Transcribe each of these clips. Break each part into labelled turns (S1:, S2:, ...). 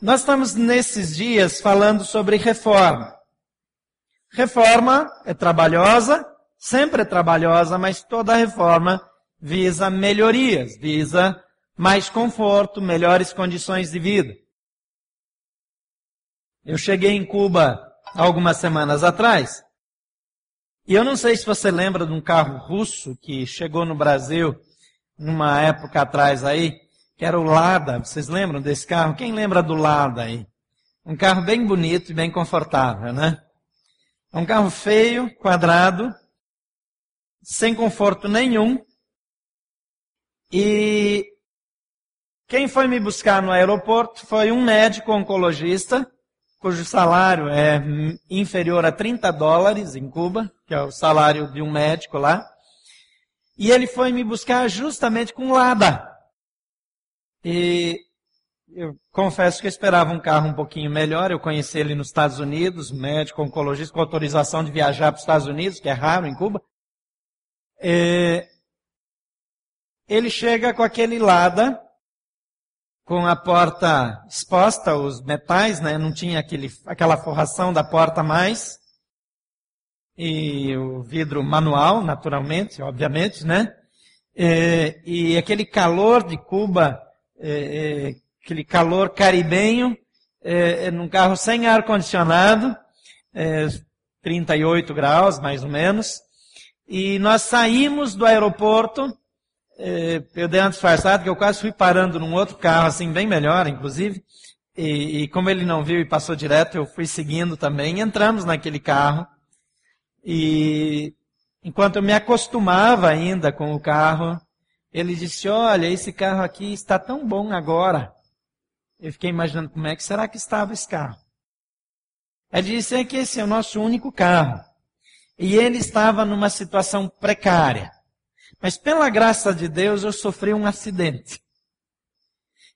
S1: Nós estamos nesses dias falando sobre reforma. Reforma é trabalhosa, sempre é trabalhosa, mas toda reforma visa melhorias, visa mais conforto, melhores condições de vida. Eu cheguei em Cuba algumas semanas atrás, e eu não sei se você lembra de um carro russo que chegou no Brasil numa época atrás aí, que era o Lada. Vocês lembram desse carro? Quem lembra do Lada aí? Um carro bem bonito e bem confortável, né? É um carro feio, quadrado, sem conforto nenhum. E quem foi me buscar no aeroporto foi um médico oncologista, cujo salário é inferior a 30 dólares em Cuba, que é o salário de um médico lá. E ele foi me buscar justamente com Lada. E eu confesso que eu esperava um carro um pouquinho melhor. Eu conheci ele nos Estados Unidos, médico oncologista com autorização de viajar para os Estados Unidos, que é raro em Cuba. E ele chega com aquele Lada, com a porta exposta, os metais, né? Não tinha aquele, aquela forração da porta mais. E o vidro manual, naturalmente, obviamente, né? E, e aquele calor de Cuba é, é, aquele calor caribenho, é, é num carro sem ar-condicionado, 38 graus, mais ou menos. E nós saímos do aeroporto, eu dei uma disfarçada, que eu quase fui parando num outro carro, assim, bem melhor, inclusive. E, e, como ele não viu e passou direto, eu fui seguindo também. Entramos naquele carro. E enquanto eu me acostumava ainda com o carro, ele disse: Olha, esse carro aqui está tão bom agora. Eu fiquei imaginando como é que será que estava esse carro. Ele disse: É que esse é o nosso único carro. E ele estava numa situação precária. Mas pela graça de Deus eu sofri um acidente.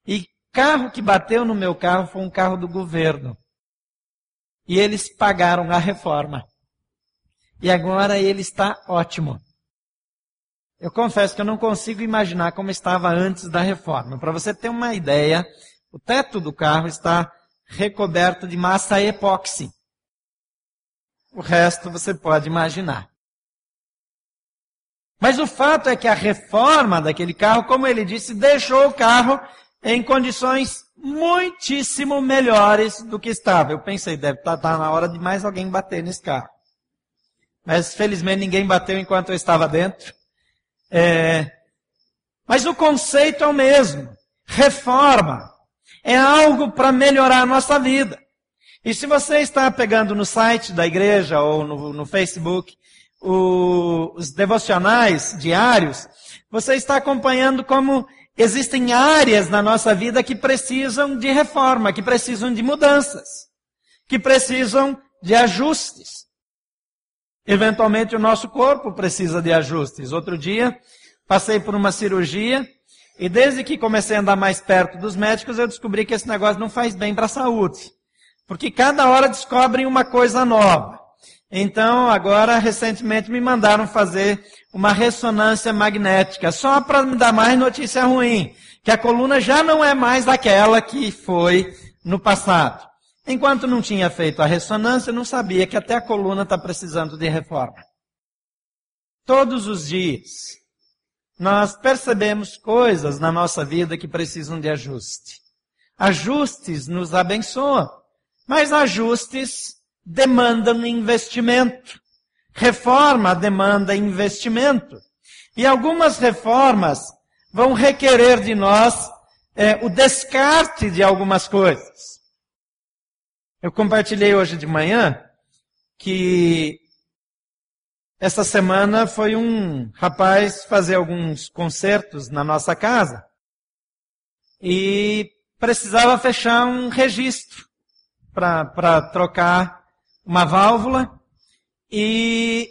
S1: E carro que bateu no meu carro foi um carro do governo. E eles pagaram a reforma. E agora ele está ótimo. Eu confesso que eu não consigo imaginar como estava antes da reforma. Para você ter uma ideia, o teto do carro está recoberto de massa epóxi. O resto você pode imaginar. Mas o fato é que a reforma daquele carro, como ele disse, deixou o carro em condições muitíssimo melhores do que estava. Eu pensei, deve estar tá, tá na hora de mais alguém bater nesse carro. Mas felizmente ninguém bateu enquanto eu estava dentro. É, mas o conceito é o mesmo. Reforma é algo para melhorar a nossa vida. E se você está pegando no site da igreja ou no, no Facebook o, os devocionais diários, você está acompanhando como existem áreas na nossa vida que precisam de reforma, que precisam de mudanças, que precisam de ajustes. Eventualmente o nosso corpo precisa de ajustes. Outro dia, passei por uma cirurgia e desde que comecei a andar mais perto dos médicos, eu descobri que esse negócio não faz bem para a saúde. Porque cada hora descobrem uma coisa nova. Então, agora, recentemente, me mandaram fazer uma ressonância magnética, só para me dar mais notícia ruim. Que a coluna já não é mais aquela que foi no passado. Enquanto não tinha feito a ressonância, não sabia que até a coluna está precisando de reforma. Todos os dias, nós percebemos coisas na nossa vida que precisam de ajuste. Ajustes nos abençoam, mas ajustes demandam investimento. Reforma demanda investimento. E algumas reformas vão requerer de nós é, o descarte de algumas coisas. Eu compartilhei hoje de manhã que essa semana foi um rapaz fazer alguns concertos na nossa casa e precisava fechar um registro para trocar uma válvula e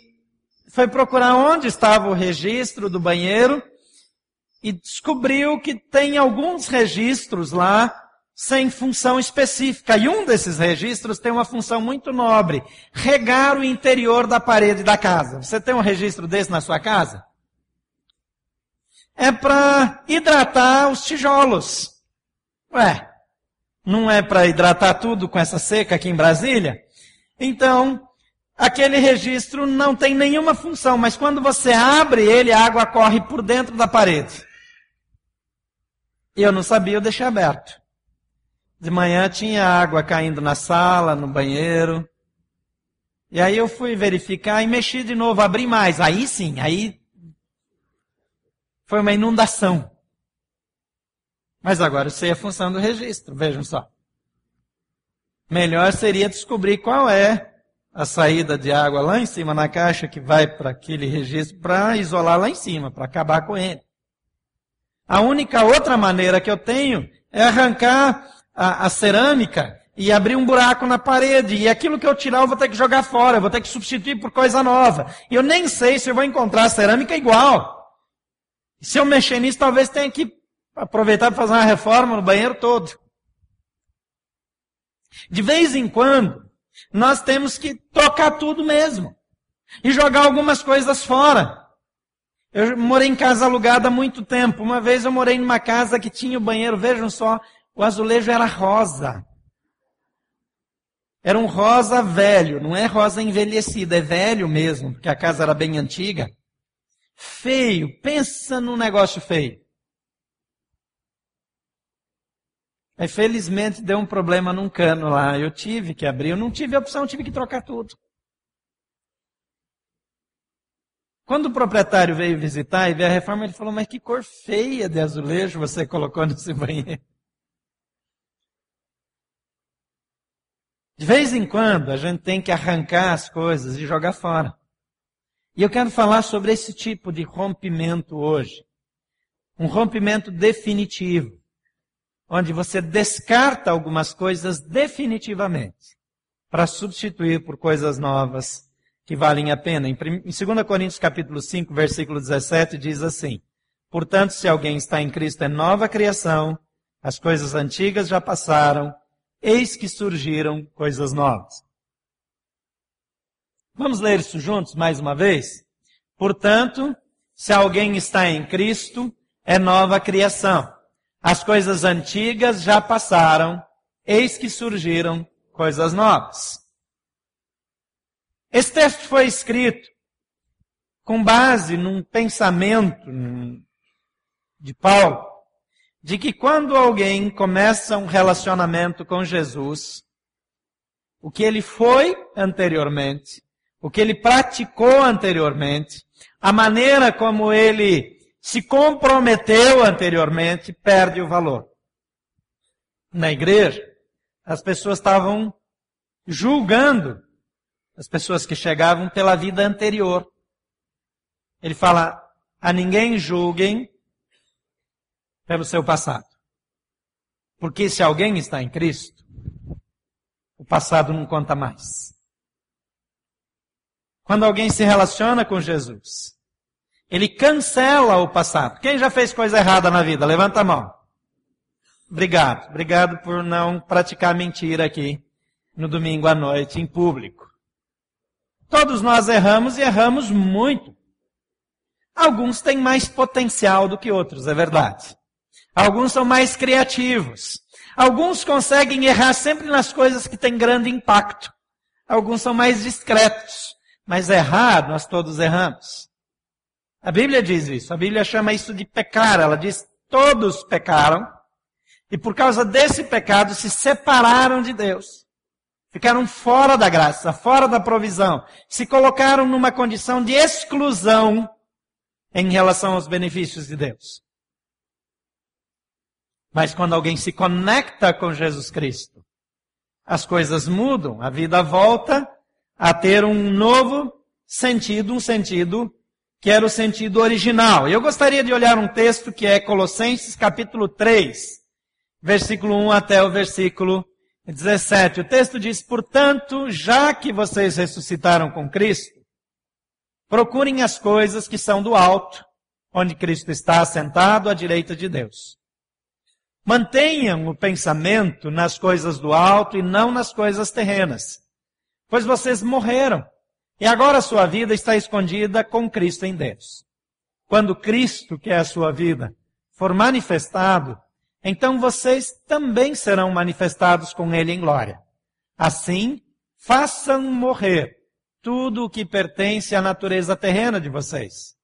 S1: foi procurar onde estava o registro do banheiro e descobriu que tem alguns registros lá sem função específica. E um desses registros tem uma função muito nobre: regar o interior da parede da casa. Você tem um registro desse na sua casa? É para hidratar os tijolos. Ué, Não é para hidratar tudo com essa seca aqui em Brasília? Então, aquele registro não tem nenhuma função, mas quando você abre ele, a água corre por dentro da parede. Eu não sabia, eu deixei aberto. De manhã tinha água caindo na sala, no banheiro. E aí eu fui verificar e mexi de novo, abri mais. Aí sim, aí foi uma inundação. Mas agora eu sei a função do registro, vejam só. Melhor seria descobrir qual é a saída de água lá em cima na caixa que vai para aquele registro para isolar lá em cima, para acabar com ele. A única outra maneira que eu tenho é arrancar a, a, cerâmica e abrir um buraco na parede. E aquilo que eu tirar eu vou ter que jogar fora, eu vou ter que substituir por coisa nova. E eu nem sei se eu vou encontrar cerâmica igual. Se eu mexer nisso, talvez tenha que aproveitar para fazer uma reforma no banheiro todo. De vez em quando, nós temos que tocar tudo mesmo. E jogar algumas coisas fora. Eu morei em casa alugada há muito tempo. Uma vez eu morei numa casa que tinha o banheiro, vejam só, o azulejo era rosa. Era um rosa velho, não é rosa envelhecida, é velho mesmo, porque a casa era bem antiga. Feio, pensa num negócio feio. Aí felizmente deu um problema num cano lá. Eu tive que abrir, eu não tive opção, tive que trocar tudo. Quando o proprietário veio visitar e ver a reforma, ele falou: Mas que cor feia de azulejo você colocou nesse banheiro. De vez em quando a gente tem que arrancar as coisas e jogar fora. E eu quero falar sobre esse tipo de rompimento hoje. Um rompimento definitivo, onde você descarta algumas coisas definitivamente para substituir por coisas novas que valem a pena. Em 2 Coríntios capítulo 5, versículo 17 diz assim: Portanto, se alguém está em Cristo é nova criação, as coisas antigas já passaram, eis que surgiram coisas novas. Vamos ler isso juntos mais uma vez? Portanto, se alguém está em Cristo, é nova criação. As coisas antigas já passaram, eis que surgiram coisas novas. Esse texto foi escrito com base num pensamento de Paulo, de que quando alguém começa um relacionamento com Jesus, o que ele foi anteriormente, o que ele praticou anteriormente, a maneira como ele se comprometeu anteriormente, perde o valor. Na igreja, as pessoas estavam julgando as pessoas que chegavam pela vida anterior. Ele fala: a ninguém julguem pelo seu passado. Porque se alguém está em Cristo, o passado não conta mais. Quando alguém se relaciona com Jesus, ele cancela o passado. Quem já fez coisa errada na vida? Levanta a mão. Obrigado. Obrigado por não praticar mentira aqui no domingo à noite em público. Todos nós erramos e erramos muito. Alguns têm mais potencial do que outros, é verdade. Alguns são mais criativos. Alguns conseguem errar sempre nas coisas que têm grande impacto. Alguns são mais discretos. Mas errar, nós todos erramos. A Bíblia diz isso. A Bíblia chama isso de pecar. Ela diz: todos pecaram. E por causa desse pecado se separaram de Deus. Ficaram fora da graça, fora da provisão. Se colocaram numa condição de exclusão em relação aos benefícios de Deus. Mas quando alguém se conecta com Jesus Cristo, as coisas mudam, a vida volta a ter um novo sentido, um sentido que era o sentido original. Eu gostaria de olhar um texto que é Colossenses capítulo 3, versículo 1 até o versículo 17, o texto diz: Portanto, já que vocês ressuscitaram com Cristo, procurem as coisas que são do alto, onde Cristo está assentado à direita de Deus. Mantenham o pensamento nas coisas do alto e não nas coisas terrenas, pois vocês morreram e agora a sua vida está escondida com Cristo em Deus. Quando Cristo, que é a sua vida, for manifestado, então vocês também serão manifestados com ele em glória. Assim, façam morrer tudo o que pertence à natureza terrena de vocês: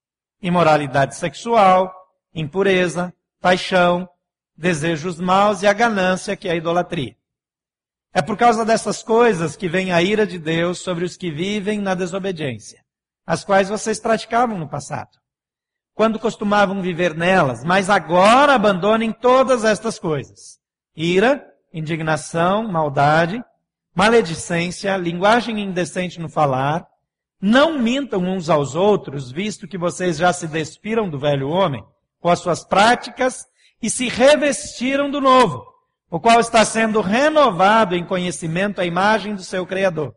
S1: imoralidade sexual, impureza, paixão, desejos maus e a ganância, que é a idolatria. É por causa dessas coisas que vem a ira de Deus sobre os que vivem na desobediência, as quais vocês praticavam no passado, quando costumavam viver nelas, mas agora abandonem todas estas coisas: ira, indignação, maldade, maledicência, linguagem indecente no falar, não mintam uns aos outros, visto que vocês já se despiram do velho homem, com as suas práticas, e se revestiram do novo, o qual está sendo renovado em conhecimento à imagem do seu Criador.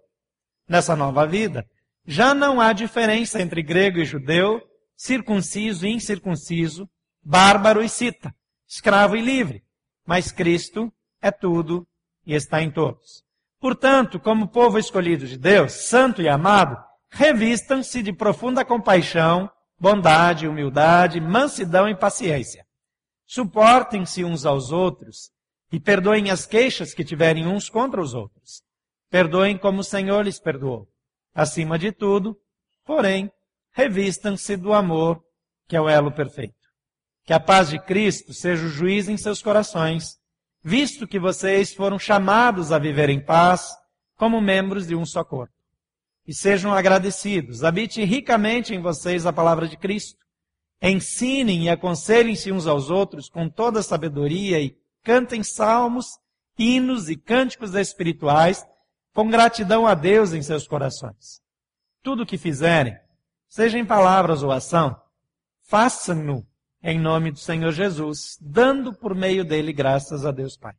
S1: Nessa nova vida, já não há diferença entre grego e judeu, circunciso e incircunciso, bárbaro e cita, escravo e livre, mas Cristo é tudo e está em todos. Portanto, como povo escolhido de Deus, santo e amado, revistam-se de profunda compaixão, bondade, humildade, mansidão e paciência. Suportem-se uns aos outros e perdoem as queixas que tiverem uns contra os outros. Perdoem como o Senhor lhes perdoou. Acima de tudo, porém, revistam-se do amor, que é o elo perfeito. Que a paz de Cristo seja o juiz em seus corações, visto que vocês foram chamados a viver em paz como membros de um só corpo. E sejam agradecidos, habite ricamente em vocês a palavra de Cristo Ensinem e aconselhem-se uns aos outros com toda sabedoria e cantem salmos, hinos e cânticos espirituais com gratidão a Deus em seus corações. Tudo o que fizerem, seja em palavras ou ação, façam-no em nome do Senhor Jesus, dando por meio dele graças a Deus Pai.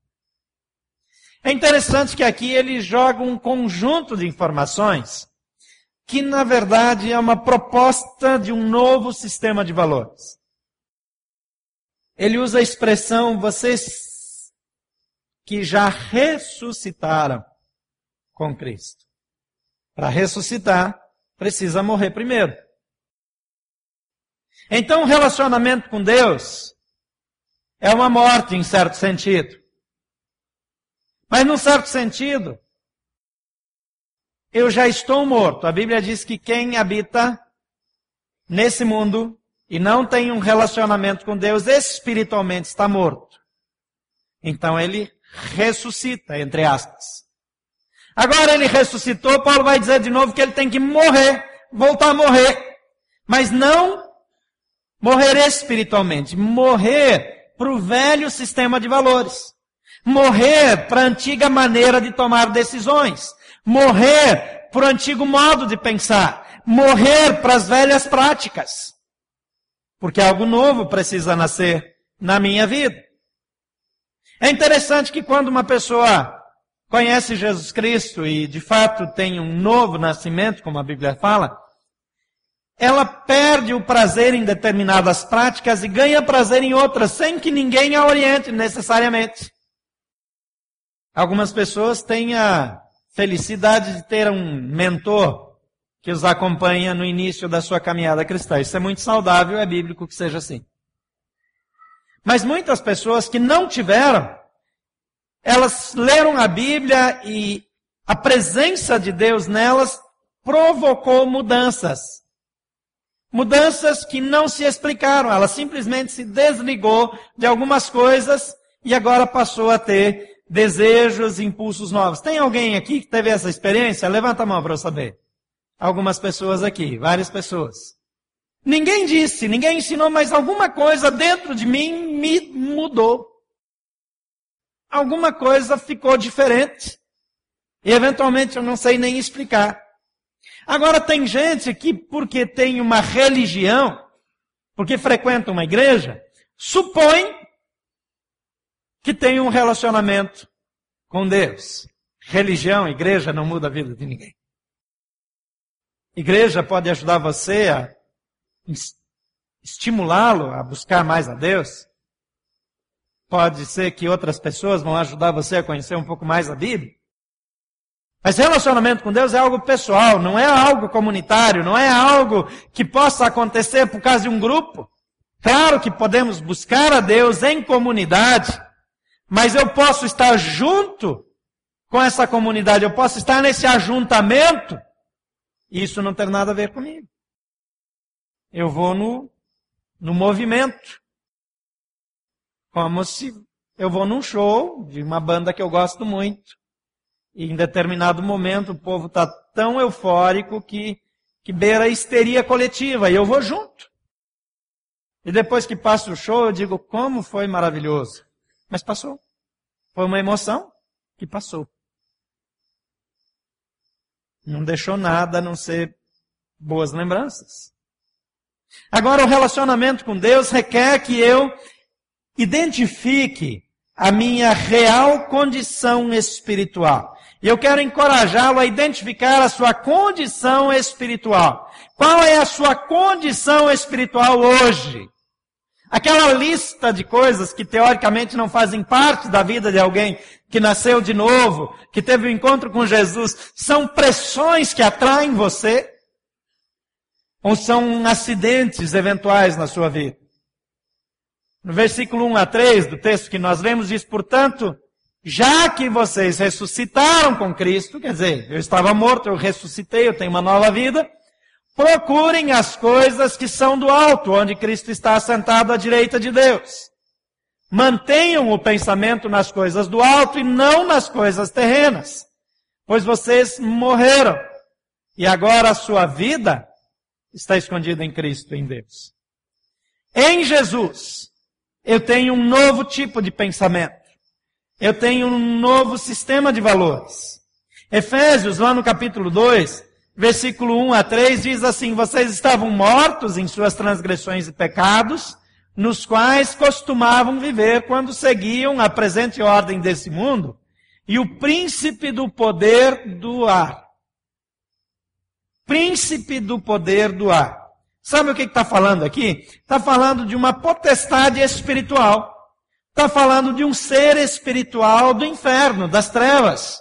S1: É interessante que aqui ele joga um conjunto de informações que na verdade é uma proposta de um novo sistema de valores. Ele usa a expressão vocês que já ressuscitaram com Cristo. Para ressuscitar, precisa morrer primeiro. Então, o relacionamento com Deus é uma morte em certo sentido. Mas, num certo sentido, eu já estou morto. A Bíblia diz que quem habita nesse mundo e não tem um relacionamento com Deus espiritualmente está morto. Então ele ressuscita, entre aspas. Agora ele ressuscitou, Paulo vai dizer de novo que ele tem que morrer, voltar a morrer. Mas não morrer espiritualmente, morrer para o velho sistema de valores. Morrer para a antiga maneira de tomar decisões morrer para o antigo modo de pensar, morrer para as velhas práticas. Porque algo novo precisa nascer na minha vida. É interessante que quando uma pessoa conhece Jesus Cristo e de fato tem um novo nascimento, como a Bíblia fala, ela perde o prazer em determinadas práticas e ganha prazer em outras, sem que ninguém a oriente necessariamente. Algumas pessoas têm a felicidade de ter um mentor que os acompanha no início da sua caminhada cristã. Isso é muito saudável, é bíblico que seja assim. Mas muitas pessoas que não tiveram, elas leram a Bíblia e a presença de Deus nelas provocou mudanças. Mudanças que não se explicaram, ela simplesmente se desligou de algumas coisas e agora passou a ter desejos, impulsos novos. Tem alguém aqui que teve essa experiência? Levanta a mão para eu saber. Algumas pessoas aqui, várias pessoas. Ninguém disse, ninguém ensinou, mas alguma coisa dentro de mim me mudou. Alguma coisa ficou diferente. E eventualmente eu não sei nem explicar. Agora tem gente que, porque tem uma religião, porque frequenta uma igreja, supõe que tem um relacionamento com Deus. Religião, igreja não muda a vida de ninguém. Igreja pode ajudar você a estimulá-lo a buscar mais a Deus. Pode ser que outras pessoas vão ajudar você a conhecer um pouco mais a Bíblia. Mas relacionamento com Deus é algo pessoal, não é algo comunitário, não é algo que possa acontecer por causa de um grupo. Claro que podemos buscar a Deus em comunidade, Mas eu posso estar junto com essa comunidade, eu posso estar nesse ajuntamento. Isso não tem nada a ver comigo. Eu vou no, no movimento. Como se eu vou num show de uma banda que eu gosto muito. E em determinado momento o povo está tão eufórico que, que beira a histeria coletiva. E eu vou junto. E depois que passa o show, eu digo, como foi maravilhoso. Mas passou. Foi uma emoção que passou. Não deixou nada a não ser boas lembranças. Agora, o relacionamento com Deus requer que eu identifique a minha real condição espiritual. E eu quero encorajá-lo a identificar a sua condição espiritual. Qual é a sua condição espiritual hoje? Aquela lista de coisas que teoricamente não fazem parte da vida de alguém que nasceu de novo, que teve um encontro com Jesus, são pressões que atraem você? Ou são acidentes eventuais na sua vida? No versículo 1 a 3 do texto que nós lemos diz, portanto, já que vocês ressuscitaram com Cristo, quer dizer, eu estava morto, eu ressuscitei, eu tenho uma nova vida, Procurem as coisas que são do alto, onde Cristo está assentado à direita de Deus. Mantenham o pensamento nas coisas do alto e não nas coisas terrenas, pois vocês morreram e agora a sua vida está escondida em Cristo, em Deus. Em Jesus, eu tenho um novo tipo de pensamento. Eu tenho um novo sistema de valores. Efésios, lá no capítulo 2, versículo 1 a 3 diz assim: Vocês estavam mortos em suas transgressões e pecados, nos quais costumavam viver quando seguiam a presente ordem desse mundo e o príncipe do poder do ar. Príncipe do poder do ar. Sabe o que está falando aqui? Está falando de uma potestade espiritual. Está falando de um ser espiritual do inferno, das trevas.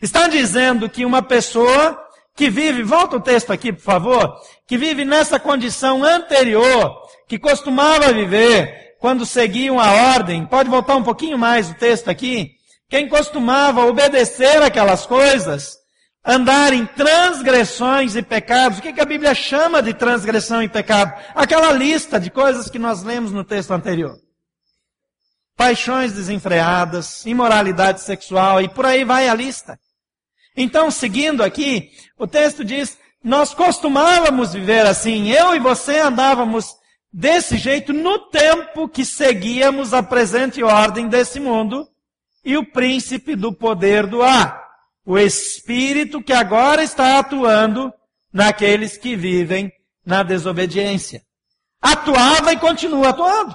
S1: Está dizendo que uma pessoa que vive, volta o texto aqui, por favor, que vive nessa condição anterior, que costumava viver quando seguiam a ordem, pode voltar um pouquinho mais o texto aqui, quem costumava obedecer aquelas coisas, andar em transgressões e pecados, o que, que a Bíblia chama de transgressão e pecado? Aquela lista de coisas que nós lemos no texto anterior. Paixões desenfreadas, imoralidade sexual e por aí vai a lista. Então, seguindo aqui, o texto diz: Nós costumávamos viver assim, eu e você andávamos desse jeito no tempo que seguíamos a presente ordem desse mundo e o príncipe do poder do ar, o espírito que agora está atuando naqueles que vivem na desobediência. Atuava e continua atuando.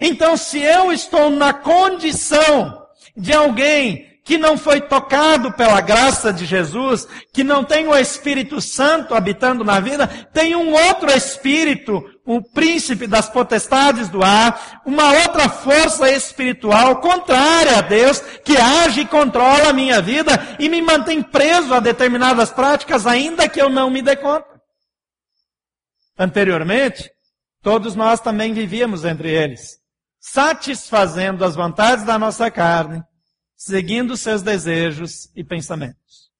S1: Então, se eu estou na condição de alguém que não foi tocado pela graça de Jesus, que não tem o Espírito Santo habitando na vida, tem um outro Espírito, o príncipe das potestades do ar, uma outra força espiritual contrária a Deus, que age e controla a minha vida e me mantém preso a determinadas práticas, ainda que eu não me dê conta. Anteriormente, todos nós também vivíamos entre eles, satisfazendo as vontades da nossa carne, seguindo seus desejos e pensamentos.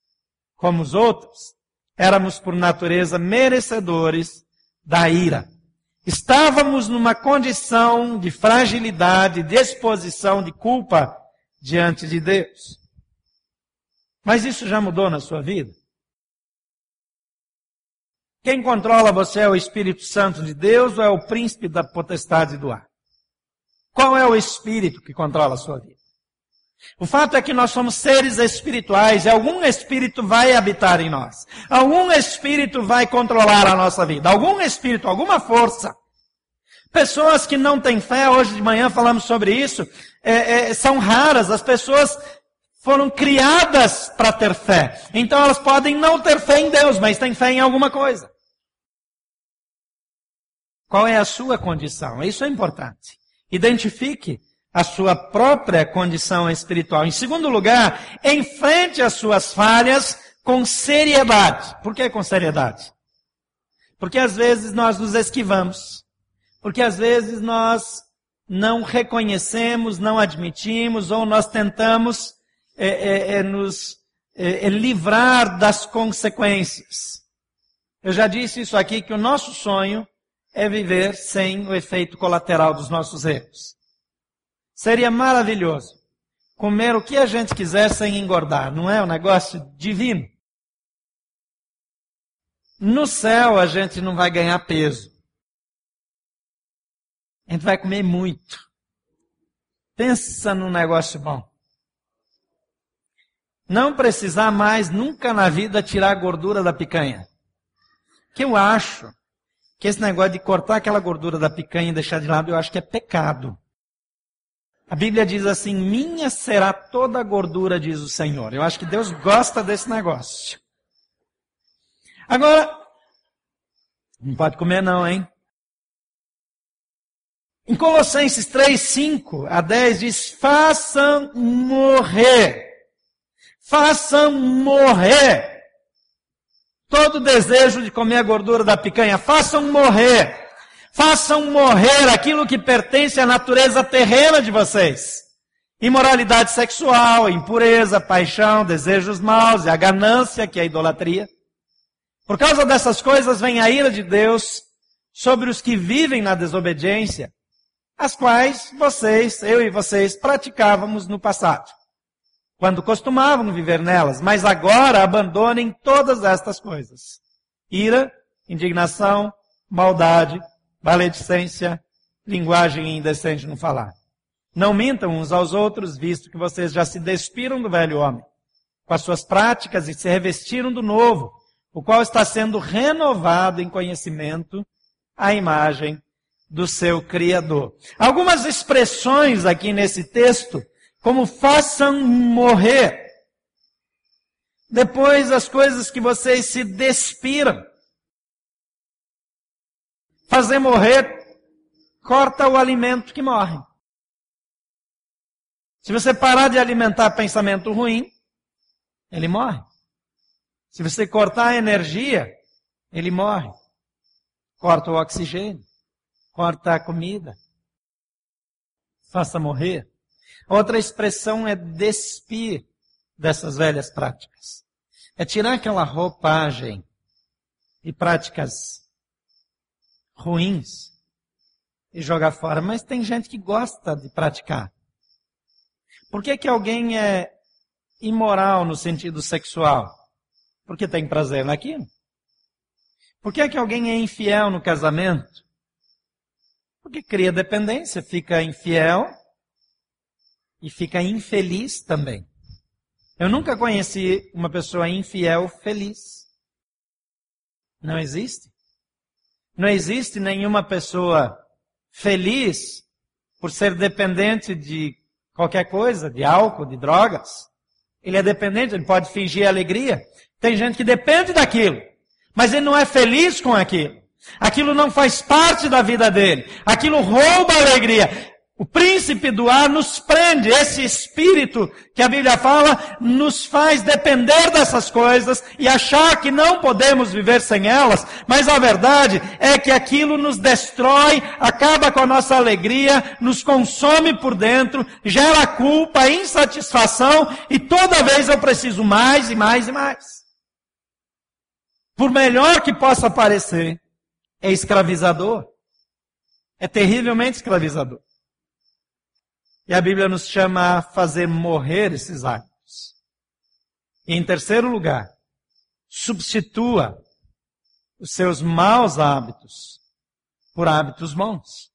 S1: Como os outros, éramos por natureza merecedores da ira. Estávamos numa condição de fragilidade, de exposição, de culpa diante de Deus. Mas isso já mudou na sua vida? Quem controla você é o Espírito Santo de Deus ou é o príncipe da potestade do ar? Qual é o Espírito que controla a sua vida? O fato é que nós somos seres espirituais e algum espírito vai habitar em nós. Algum espírito vai controlar a nossa vida. Algum espírito, alguma força. Pessoas que não têm fé, hoje de manhã falamos sobre isso, é, é, são raras. As pessoas foram criadas para ter fé. Então elas podem não ter fé em Deus, mas têm fé em alguma coisa. Qual é a sua condição? Isso é importante. Identifique a sua própria condição espiritual. Em segundo lugar, enfrente as suas falhas com seriedade. Por que com seriedade? Porque às vezes nós nos esquivamos. Porque às vezes nós não reconhecemos, não admitimos, ou nós tentamos é, é, é nos é, é, livrar das consequências. Eu já disse isso aqui, que o nosso sonho é viver sem o efeito colateral dos nossos erros. Seria maravilhoso comer o que a gente quiser sem engordar, não é um negócio divino? No céu a gente não vai ganhar peso. A gente vai comer muito. Pensa num negócio bom. Não precisar mais nunca na vida tirar a gordura da picanha. Que eu acho que esse negócio de cortar aquela gordura da picanha e deixar de lado, eu acho que é pecado. A Bíblia diz assim: Minha será toda a gordura, diz o Senhor. Eu acho que Deus gosta desse negócio. Agora, não pode comer, não, hein? Em Colossenses 3, 5 a 10 diz: façam morrer. Façam morrer. Todo desejo de comer a gordura da picanha, façam morrer. Façam morrer aquilo que pertence à natureza terrena de vocês. Imoralidade sexual, impureza, paixão, desejos maus e a ganância, que é a idolatria. Por causa dessas coisas vem a ira de Deus sobre os que vivem na desobediência as quais vocês, eu e vocês, praticávamos no passado, quando costumavam viver nelas, mas agora abandonem todas estas coisas: ira, indignação, maldade, maledicência, linguagem indecente no falar. Não mintam uns aos outros, visto que vocês já se despiram do velho homem, com as suas práticas e se revestiram do novo, o qual está sendo renovado em conhecimento à imagem do seu Criador. Algumas expressões aqui nesse texto, como façam morrer. Depois as coisas que vocês se despiram. Fazer morrer corta o alimento que morre. Se você parar de alimentar pensamento ruim, ele morre. Se você cortar a energia, ele morre. Corta o oxigênio corta a comida, faça morrer. Outra expressão é despir dessas velhas práticas. É tirar aquela roupagem e práticas ruins e jogar fora. Mas tem gente que gosta de praticar. Por que, que alguém é imoral no sentido sexual? Porque tem prazer naquilo. Por que, que alguém é infiel no casamento? Porque cria dependência, fica infiel e fica infeliz também. Eu nunca conheci uma pessoa infiel feliz. Não existe. Não existe nenhuma pessoa feliz por ser dependente de qualquer coisa, de álcool, de drogas. Ele é dependente, ele pode fingir alegria. Tem gente que depende daquilo, mas ele não é feliz com aquilo. Aquilo não faz parte da vida dele. Aquilo rouba a alegria. O príncipe do ar nos prende. Esse espírito que a Bíblia fala nos faz depender dessas coisas e achar que não podemos viver sem elas. Mas a verdade é que aquilo nos destrói, acaba com a nossa alegria, nos consome por dentro, gera culpa, insatisfação e toda vez eu preciso mais e mais e mais. Por melhor que possa parecer, é escravizador. É terrivelmente escravizador. E a Bíblia nos chama a fazer morrer esses hábitos. E em terceiro lugar, substitua os seus maus hábitos por hábitos bons,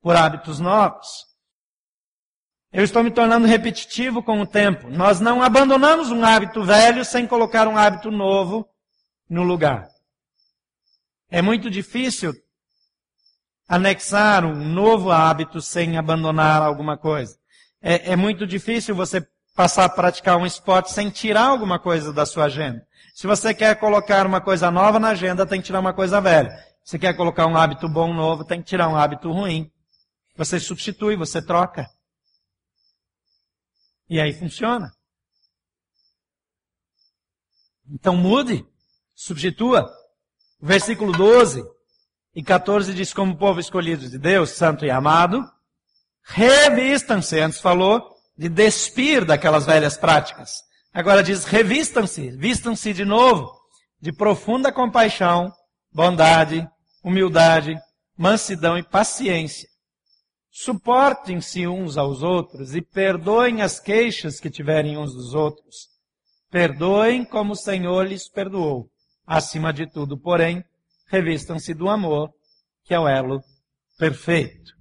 S1: por hábitos novos. Eu estou me tornando repetitivo com o tempo. Nós não abandonamos um hábito velho sem colocar um hábito novo no lugar. É muito difícil anexar um novo hábito sem abandonar alguma coisa. É, é, muito difícil você passar a praticar um esporte sem tirar alguma coisa da sua agenda. Se você quer colocar uma coisa nova na agenda, tem que tirar uma coisa velha. Se quer colocar um hábito bom novo, tem que tirar um hábito ruim. Você substitui, você troca. E aí funciona. Então mude, substitua. Versículo 12 e 14 diz: Como povo escolhido de Deus, santo e amado, Revistam-se. Antes falou de despir daquelas velhas práticas. Agora diz, revistam-se, vistam-se de novo de profunda compaixão, bondade, humildade, mansidão e paciência. Suportem-se uns aos outros e perdoem as queixas que tiverem uns dos outros. Perdoem como o Senhor lhes perdoou. Acima de tudo, porém, revistam-se do amor, que é o elo perfeito.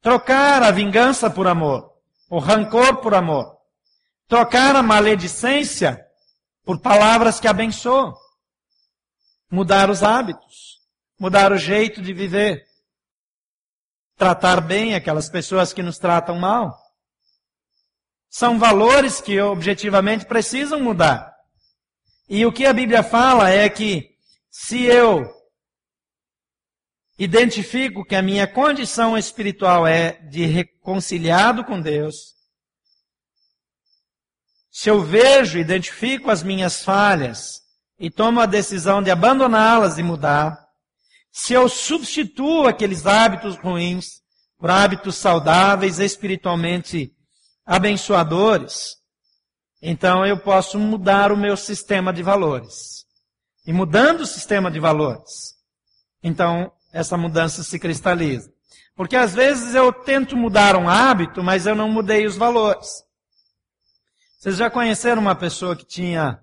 S1: Trocar a vingança por amor, o rancor por amor. Trocar a maledicência por palavras que abençoam. Mudar os hábitos, mudar o jeito de viver. Tratar bem aquelas pessoas que nos tratam mal. São valores que objetivamente precisam mudar. E o que a Bíblia fala é que se eu identifico que a minha condição espiritual é de reconciliado com Deus, se eu vejo, identifico as minhas falhas e tomo a decisão de abandoná-las e mudar, se eu substituo aqueles hábitos ruins por hábitos saudáveis, espiritualmente abençoadores, então eu posso mudar o meu sistema de valores. E mudando o sistema de valores, então essa mudança se cristaliza. Porque às vezes eu tento mudar um hábito, mas eu não mudei os valores. Vocês já conheceram uma pessoa que tinha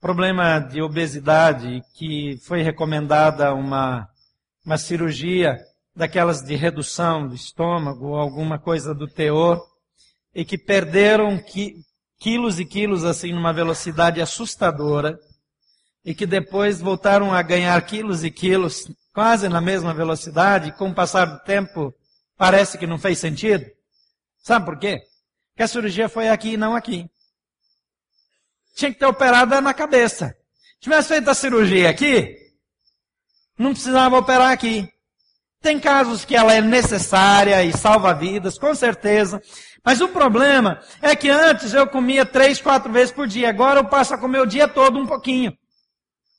S1: problema de obesidade, que foi recomendada uma, uma cirurgia daquelas de redução do estômago, ou alguma coisa do teor, e que perderam qui, quilos e quilos assim numa velocidade assustadora, e que depois voltaram a ganhar quilos e quilos quase na mesma velocidade, com o passar do tempo parece que não fez sentido. Sabe por quê? Porque a cirurgia foi aqui e não aqui tinha que ter operado na cabeça. Se tivesse feito a cirurgia aqui, não precisava operar aqui. Tem casos que ela é necessária e salva vidas, com certeza. Mas o problema é que antes eu comia três, quatro vezes por dia. Agora eu passo a comer o dia todo um pouquinho.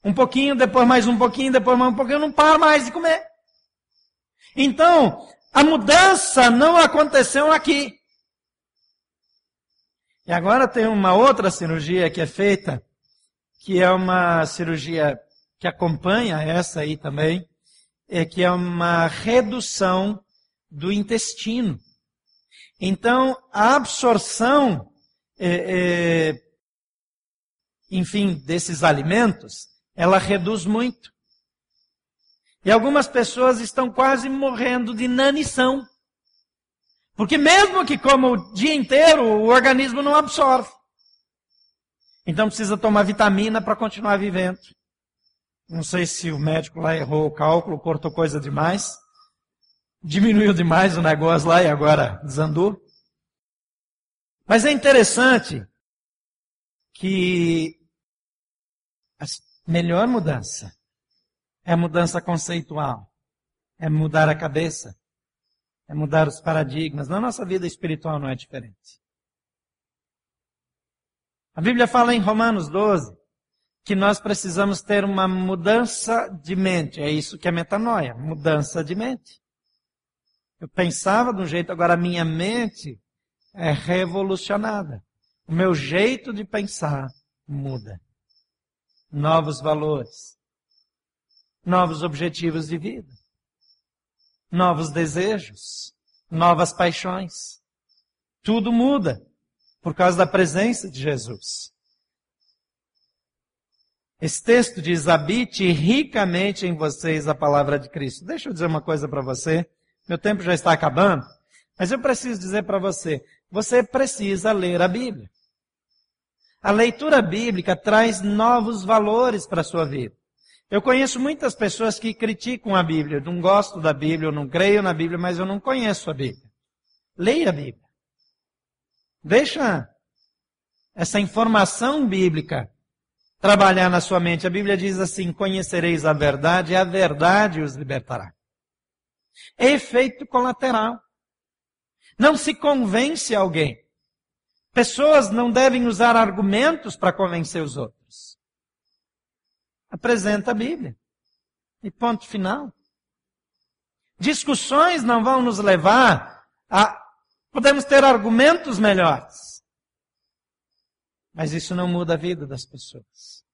S1: Um pouquinho, depois mais um pouquinho, depois mais um pouquinho. Não paro mais de comer. Então, a mudança não aconteceu aqui. E agora tem uma outra cirurgia que é feita, que é uma cirurgia que acompanha essa aí também, é que é uma redução do intestino. Então, a absorção, é, é, enfim, desses alimentos, ela reduz muito. E algumas pessoas estão quase morrendo de inanição. Porque mesmo que coma o dia inteiro, o organismo não absorve. Então precisa tomar vitamina para continuar vivendo. Não sei se o médico lá errou o cálculo, cortou coisa demais. Diminuiu demais o negócio lá e agora desandou. Mas é interessante que melhor mudança é mudança conceitual. É mudar a cabeça é mudar os paradigmas. Na nossa vida espiritual não é diferente. A Bíblia fala em Romanos 12 que nós precisamos ter uma mudança de mente. É isso que é metanoia, mudança de mente. Eu pensava de um jeito, agora a minha mente é revolucionada. O meu jeito de pensar muda. Novos valores, novos objetivos de vida novos desejos, novas paixões. Tudo muda por causa da presença de Jesus. Esse texto diz: habite ricamente em vocês a palavra de Cristo. Deixa eu dizer uma coisa para você. Meu tempo já está acabando, mas eu preciso dizer para você: você precisa ler a Bíblia. A leitura bíblica traz novos valores para a sua vida. Eu conheço muitas pessoas que criticam a Bíblia. Eu não gosto da Bíblia, eu não creio na Bíblia, mas eu não conheço a Bíblia. Leia a Bíblia. Deixa essa informação bíblica trabalhar na sua mente. A Bíblia diz assim: Conhecereis a verdade, e a verdade os libertará. É efeito colateral. Não se convence alguém. Pessoas não devem usar argumentos para convencer os outros apresenta a Bíblia. E ponto final. Discussões não vão nos levar a Podemos ter argumentos melhores. Mas isso não muda a vida das pessoas.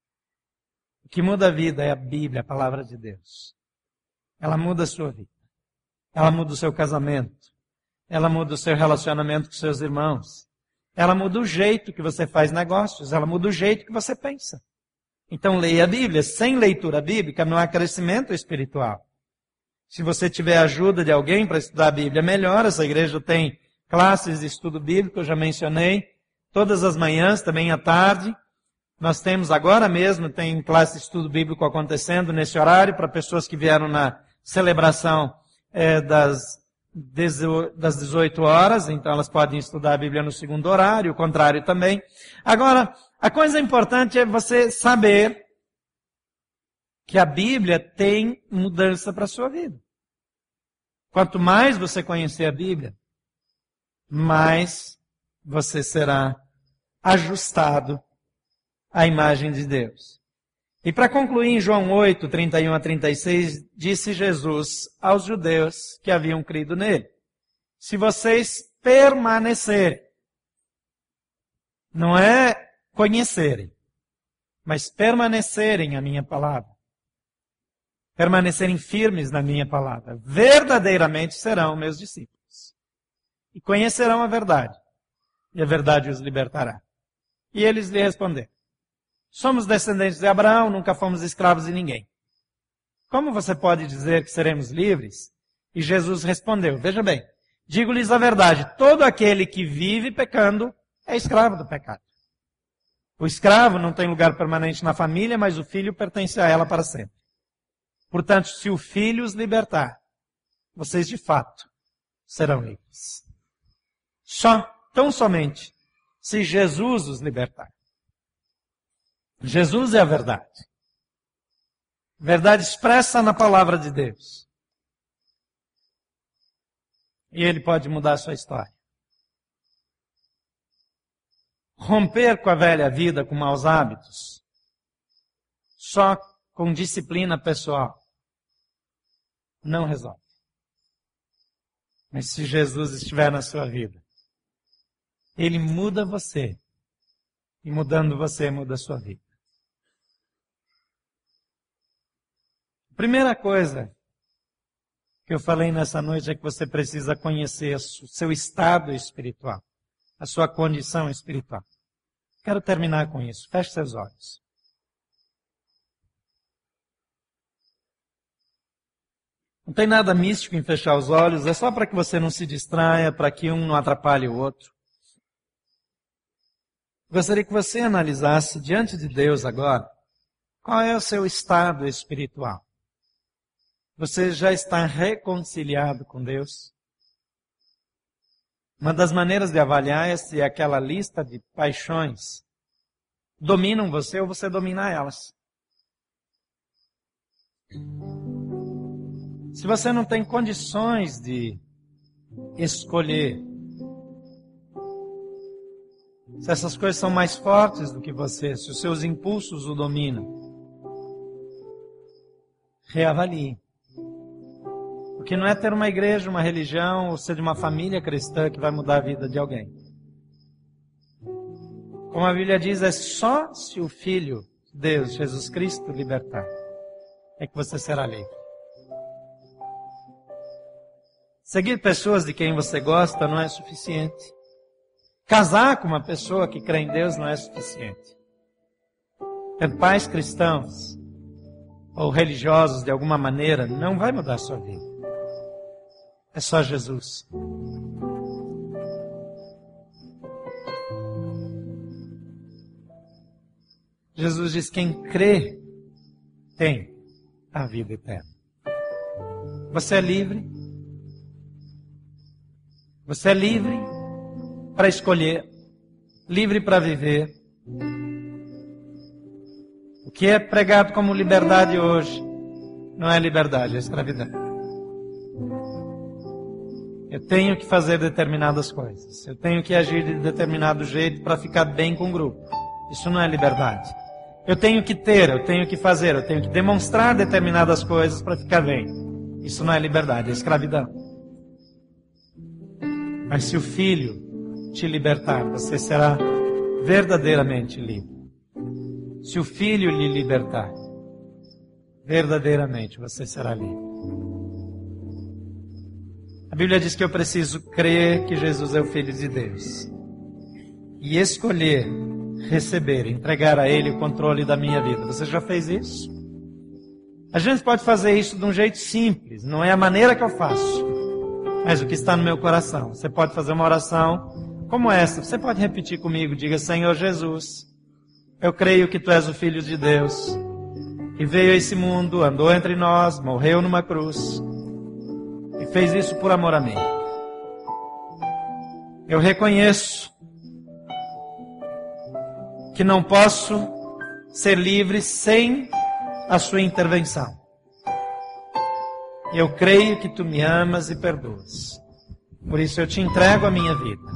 S1: O que muda a vida é a Bíblia, a palavra de Deus. Ela muda a sua vida. Ela muda o seu casamento. Ela muda o seu relacionamento com seus irmãos. Ela muda o jeito que você faz negócios. Ela muda o jeito que você pensa. Então leia a Bíblia. Sem leitura bíblica não há crescimento espiritual. Se você tiver ajuda de alguém para estudar a Bíblia, melhor. Essa igreja tem classes de estudo bíblico, eu já mencionei. Todas as manhãs, também à tarde. Nós temos agora mesmo, tem classe de estudo bíblico acontecendo nesse horário para pessoas que vieram na celebração é, das, das 18 horas, então elas podem estudar a Bíblia no segundo horário, o contrário também. Agora, a coisa importante é você saber que a Bíblia tem mudança para a sua vida. Quanto mais você conhecer a Bíblia, mais você será ajustado à imagem de Deus. E para concluir, em João 8, 31 a 36, disse Jesus aos judeus que haviam crido nele: Se vocês permanecerem, não é conhecerem, mas permanecerem a minha palavra. Permanecerem firmes na minha palavra. Verdadeiramente serão meus discípulos. E conhecerão a verdade. E a verdade os libertará. E eles lhe responderam: Somos descendentes de Abraão, nunca fomos escravos de ninguém. Como você pode dizer que seremos livres? E Jesus respondeu: Veja bem, digo-lhes a verdade: todo aquele que vive pecando é escravo do pecado. O escravo não tem lugar permanente na família, mas o filho pertence a ela para sempre. Portanto, se o filho os libertar, vocês de fato serão livres. Só, tão somente, se Jesus os libertar. Jesus é a verdade. Verdade expressa na palavra de Deus. E ele pode mudar a sua história romper com a velha vida, com maus hábitos, só com disciplina pessoal, não resolve. Mas se Jesus estiver na sua vida, Ele muda você. E mudando você, muda a sua vida. Primeira coisa que eu falei nessa noite é que você precisa conhecer o seu estado espiritual a sua condição espiritual. Quero terminar com isso. Feche seus olhos. Não tem nada místico em fechar os olhos, é só para que você não se distraia, para que um não atrapalhe o outro. Gostaria que você analisasse diante de Deus agora qual é o seu estado espiritual. Você já está reconciliado com Deus? Uma das maneiras de avaliar é se aquela lista de paixões dominam você ou você domina elas. Se você não tem condições de escolher, se essas coisas são mais fortes do que você, se os seus impulsos o dominam, reavalie. Porque não é ter uma igreja, uma religião, ou ser de uma família cristã que vai mudar a vida de alguém. Como a Bíblia diz, é só se o Filho, Deus, Jesus Cristo, libertar, é que você será livre. Seguir pessoas de quem você gosta não é suficiente. Casar com uma pessoa que crê em Deus não é suficiente. Ter pais cristãos ou religiosos de alguma maneira não vai mudar a sua vida. É só Jesus. Jesus diz: quem crê tem a vida eterna. Você é livre. Você é livre para escolher, livre para viver. O que é pregado como liberdade hoje não é liberdade, é escravidão. Eu tenho que fazer determinadas coisas. Eu tenho que agir de determinado jeito para ficar bem com o grupo. Isso não é liberdade. Eu tenho que ter, eu tenho que fazer, eu tenho que demonstrar determinadas coisas para ficar bem. Isso não é liberdade, é escravidão. Mas se o Filho te libertar, você será verdadeiramente livre. Se o Filho lhe libertar, verdadeiramente você será livre. Bíblia diz que eu preciso crer que Jesus é o Filho de Deus e escolher receber, entregar a Ele o controle da minha vida. Você já fez isso? A gente pode fazer isso de um jeito simples, não é a maneira que eu faço, mas o que está no meu coração. Você pode fazer uma oração como essa. Você pode repetir comigo, diga: Senhor Jesus, eu creio que Tu és o Filho de Deus, que veio a esse mundo, andou entre nós, morreu numa cruz e fez isso por amor a mim. Eu reconheço que não posso ser livre sem a sua intervenção. Eu creio que tu me amas e perdoas. Por isso eu te entrego a minha vida.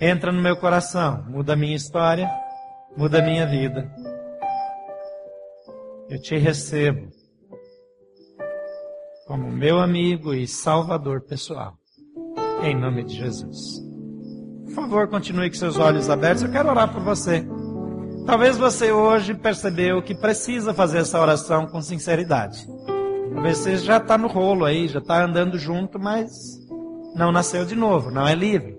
S1: Entra no meu coração, muda a minha história, muda a minha vida. Eu te recebo como meu amigo e salvador pessoal. Em nome de Jesus. Por favor, continue com seus olhos abertos. Eu quero orar por você. Talvez você hoje percebeu que precisa fazer essa oração com sinceridade. Talvez você já está no rolo aí, já está andando junto, mas não nasceu de novo, não é livre.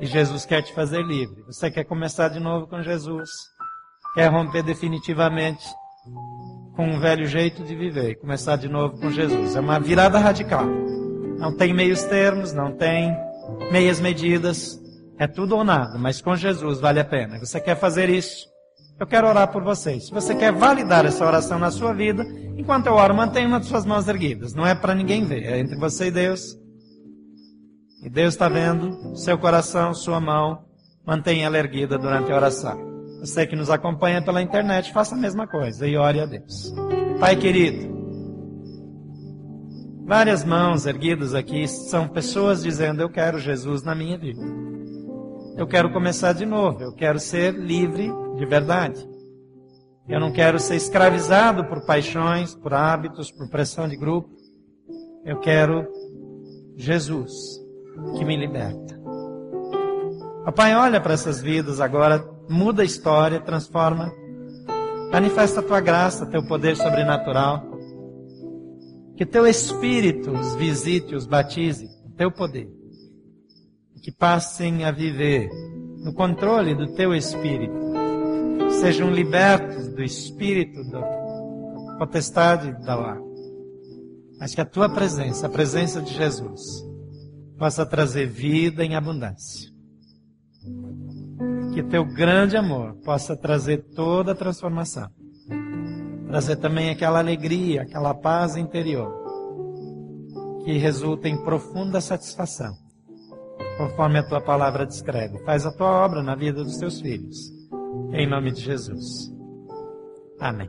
S1: E Jesus quer te fazer livre. Você quer começar de novo com Jesus. Quer romper definitivamente com um velho jeito de viver e começar de novo com Jesus. É uma virada radical. Não tem meios termos, não tem meias medidas. É tudo ou nada, mas com Jesus vale a pena. Você quer fazer isso? Eu quero orar por vocês. Se você quer validar essa oração na sua vida, enquanto eu oro, mantenha uma de suas mãos erguidas. Não é para ninguém ver, é entre você e Deus. E Deus está vendo seu coração, sua mão. Mantenha ela erguida durante a oração. Você que nos acompanha pela internet, faça a mesma coisa e ore a Deus. Pai querido, várias mãos erguidas aqui são pessoas dizendo: Eu quero Jesus na minha vida. Eu quero começar de novo. Eu quero ser livre de verdade. Eu não quero ser escravizado por paixões, por hábitos, por pressão de grupo. Eu quero Jesus que me liberta. Papai, olha para essas vidas agora, muda a história, transforma, manifesta a tua graça, teu poder sobrenatural. Que teu Espírito os visite, os batize, teu poder que passem a viver no controle do teu espírito, sejam libertos do espírito da potestade da lá, mas que a tua presença, a presença de Jesus, possa trazer vida em abundância. Que teu grande amor possa trazer toda a transformação. Trazer também aquela alegria, aquela paz interior que resulta em profunda satisfação conforme a tua palavra descreve. Faz a tua obra na vida dos teus filhos. Em nome de Jesus. Amém.